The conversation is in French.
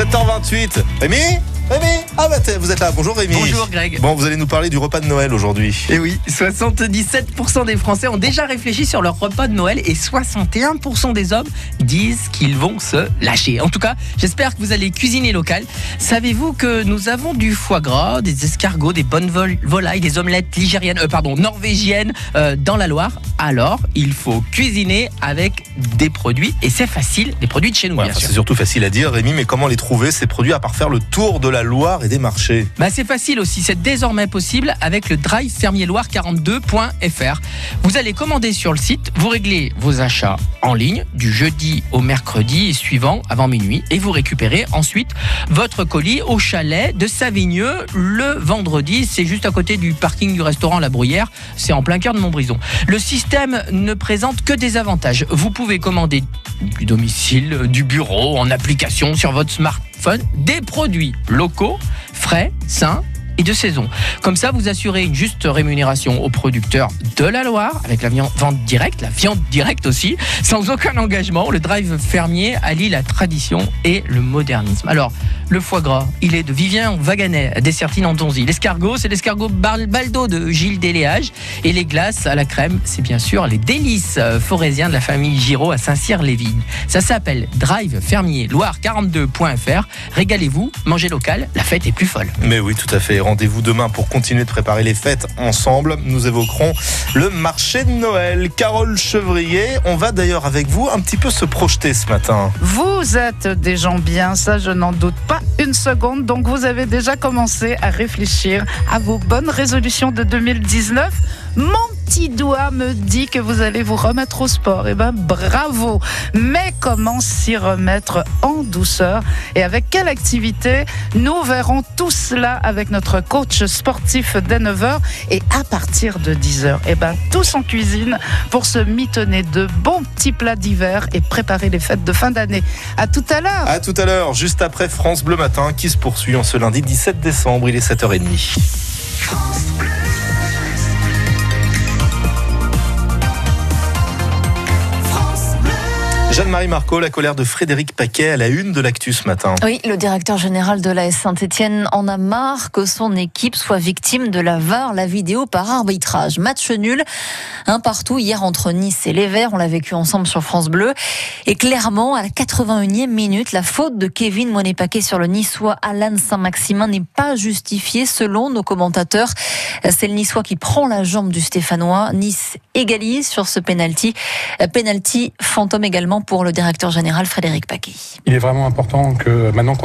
7h28. Rémi? Rémi Ah bah t'es- vous êtes là. Bonjour Rémi. Bonjour Greg. Bon, vous allez nous parler du repas de Noël aujourd'hui. Et oui, 77% des Français ont déjà réfléchi sur leur repas de Noël et 61% des hommes disent qu'ils vont se lâcher. En tout cas, j'espère que vous allez cuisiner local. Savez-vous que nous avons du foie gras, des escargots, des bonnes vol- volailles, des omelettes ligériennes, euh, pardon, norvégiennes euh, dans la Loire? Alors, il faut cuisiner avec des produits et c'est facile, des produits de chez nous enfin, c'est surtout facile à dire, Rémi, mais comment les trouver ces produits à part faire le tour de la Loire et des marchés Bah c'est facile aussi, c'est désormais possible avec le drive fermier loire 42.fr. Vous allez commander sur le site, vous réglez vos achats en ligne du jeudi au mercredi suivant avant minuit et vous récupérez ensuite votre colis au chalet de Savigneux le vendredi. C'est juste à côté du parking du restaurant La Bruyère, c'est en plein cœur de Montbrison. Le système ne présente que des avantages. Vous pouvez commander du domicile, du bureau, en application sur votre smartphone, des produits locaux, frais, sains de saison. Comme ça, vous assurez une juste rémunération aux producteurs de la Loire, avec la vente directe, la viande directe aussi, sans aucun engagement. Le drive fermier allie la tradition et le modernisme. Alors, le foie gras, il est de Vivien Vaganet, Dessertine en Donzy. L'escargot, c'est l'escargot Baldo de Gilles Déléage. Et les glaces à la crème, c'est bien sûr les délices euh, forésiens de la famille Giraud à Saint-Cyr-les-Vignes. Ça s'appelle Drive Fermier Loire42.fr. Régalez-vous, mangez local, la fête est plus folle. Mais oui, tout à fait. Rendez-vous demain pour continuer de préparer les fêtes ensemble. Nous évoquerons le marché de Noël. Carole Chevrier, on va d'ailleurs avec vous un petit peu se projeter ce matin. Vous êtes des gens bien, ça je n'en doute pas une seconde. Donc vous avez déjà commencé à réfléchir à vos bonnes résolutions de 2019. Mon petit doigt me dit que vous allez vous remettre au sport. Eh ben bravo. Mais comment s'y remettre en douceur et avec quelle activité? Nous verrons tout cela avec notre coach sportif dès 9h et à partir de 10h. Eh ben tous en cuisine pour se mitonner de bons petits plats d'hiver et préparer les fêtes de fin d'année. À tout à l'heure. À tout à l'heure, juste après France Bleu Matin, qui se poursuit en ce lundi 17 décembre. Il est 7h30. Jeanne-Marie Marco, la colère de Frédéric Paquet à la une de l'actu ce matin. Oui, le directeur général de la Saint-Etienne en a marre que son équipe soit victime de la VAR, la vidéo par arbitrage. Match nul, un partout hier entre Nice et les Verts. On l'a vécu ensemble sur France Bleu. Et clairement, à la 81e minute, la faute de Kevin Monet-Paquet sur le Niçois Alan Saint-Maximin n'est pas justifiée selon nos commentateurs. C'est le Niçois qui prend la jambe du Stéphanois. Nice égalise sur ce penalty. Penalty fantôme également pour le directeur général Frédéric Paquet. Il est vraiment important que maintenant qu'on